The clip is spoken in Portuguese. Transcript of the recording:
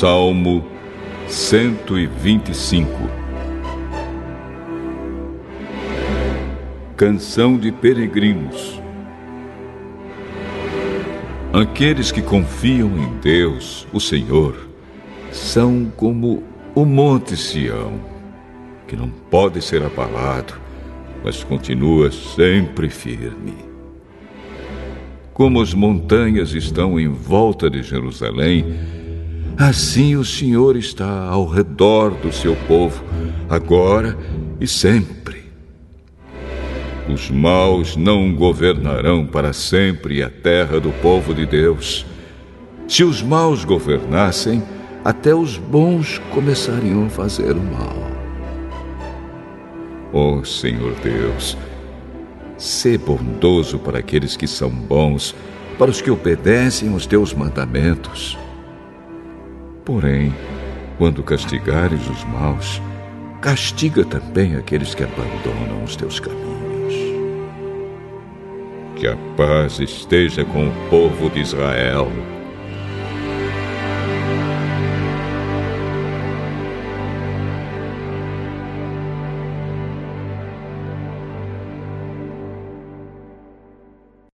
Salmo 125 Canção de Peregrinos Aqueles que confiam em Deus, o Senhor, são como o Monte Sião, que não pode ser abalado, mas continua sempre firme. Como as montanhas estão em volta de Jerusalém, assim o Senhor está ao redor do seu povo, agora e sempre. Os maus não governarão para sempre a terra do povo de Deus. Se os maus governassem, até os bons começariam a fazer o mal. Ó oh, Senhor Deus, Sê bondoso para aqueles que são bons, para os que obedecem aos teus mandamentos. Porém, quando castigares os maus, castiga também aqueles que abandonam os teus caminhos. Que a paz esteja com o povo de Israel.